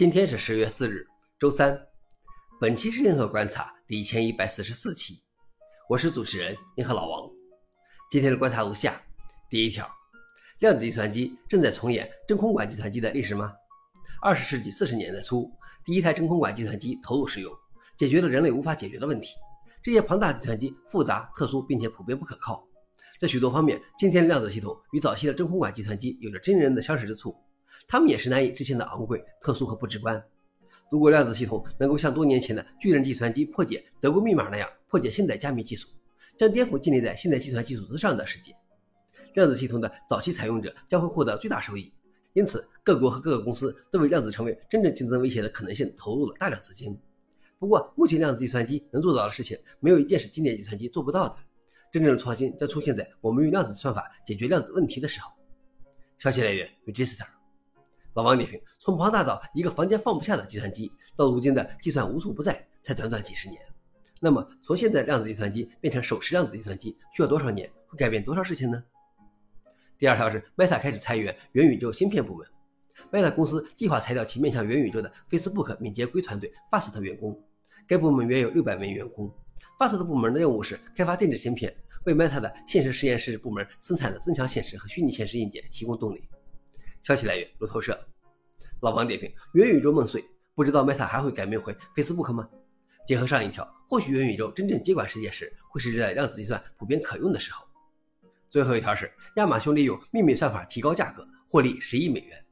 今天是十月四日，周三。本期是银河观察第一千一百四十四期，我是主持人银河老王。今天的观察如下：第一条，量子计算机正在重演真空管计算机的历史吗？二十世纪四十年代初，第一台真空管计算机投入使用，解决了人类无法解决的问题。这些庞大计算机复杂、特殊，并且普遍不可靠。在许多方面，今天的量子系统与早期的真空管计算机有着惊人的相似之处。它们也是难以置信的昂贵、特殊和不直观。如果量子系统能够像多年前的巨人计算机破解德国密码那样破解现代加密技术，将颠覆建立在现代计算技术之上的世界。量子系统的早期采用者将会获得最大收益。因此，各国和各个公司都为量子成为真正竞争威胁的可能性投入了大量资金。不过，目前量子计算机能做到的事情，没有一件是经典计算机做不到的。真正的创新将出现在我们用量子算法解决量子问题的时候。消息来源：Register。老王点评：从庞大到一个房间放不下的计算机，到如今的计算无处不在，才短短几十年。那么，从现在量子计算机变成手持量子计算机需要多少年？会改变多少事情呢？第二条是，Meta 开始裁员元宇宙芯片部门。Meta 公司计划裁掉其面向元宇宙的 Facebook 敏捷硅团队 Fast 员工，该部门约有六百名员工。Fast 部门的任务是开发电子芯片，为 Meta 的现实实验室部门生产的增强现实和虚拟现实硬件提供动力。消息来源：路透社。老王点评：元宇宙梦碎，不知道 Meta 还会改名回 Facebook 吗？结合上一条，或许元宇宙真正接管世界时，会是在量子计算普遍可用的时候。最后一条是，亚马逊利用秘密算法提高价格，获利十亿美元。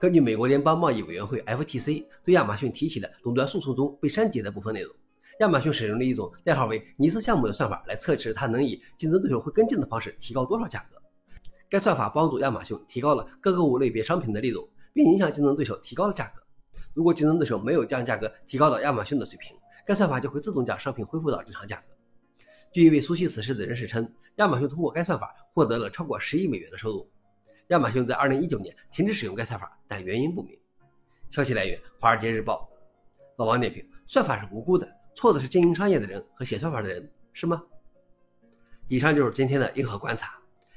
根据美国联邦贸易委员会 FTC 对亚马逊提起的垄断诉讼中被删节的部分内容，亚马逊使用了一种代号为尼斯项目的算法来测试它能以竞争对手会跟进的方式提高多少价格。该算法帮助亚马逊提高了各个物类别商品的利润，并影响竞争对手提高了价格。如果竞争对手没有将价格提高到亚马逊的水平，该算法就会自动将商品恢复到正常价格。据一位熟悉此事的人士称，亚马逊通过该算法获得了超过十亿美元的收入。亚马逊在二零一九年停止使用该算法，但原因不明。消息来源：华尔街日报。老王点评：算法是无辜的，错的是经营商业的人和写算法的人，是吗？以上就是今天的硬核观察。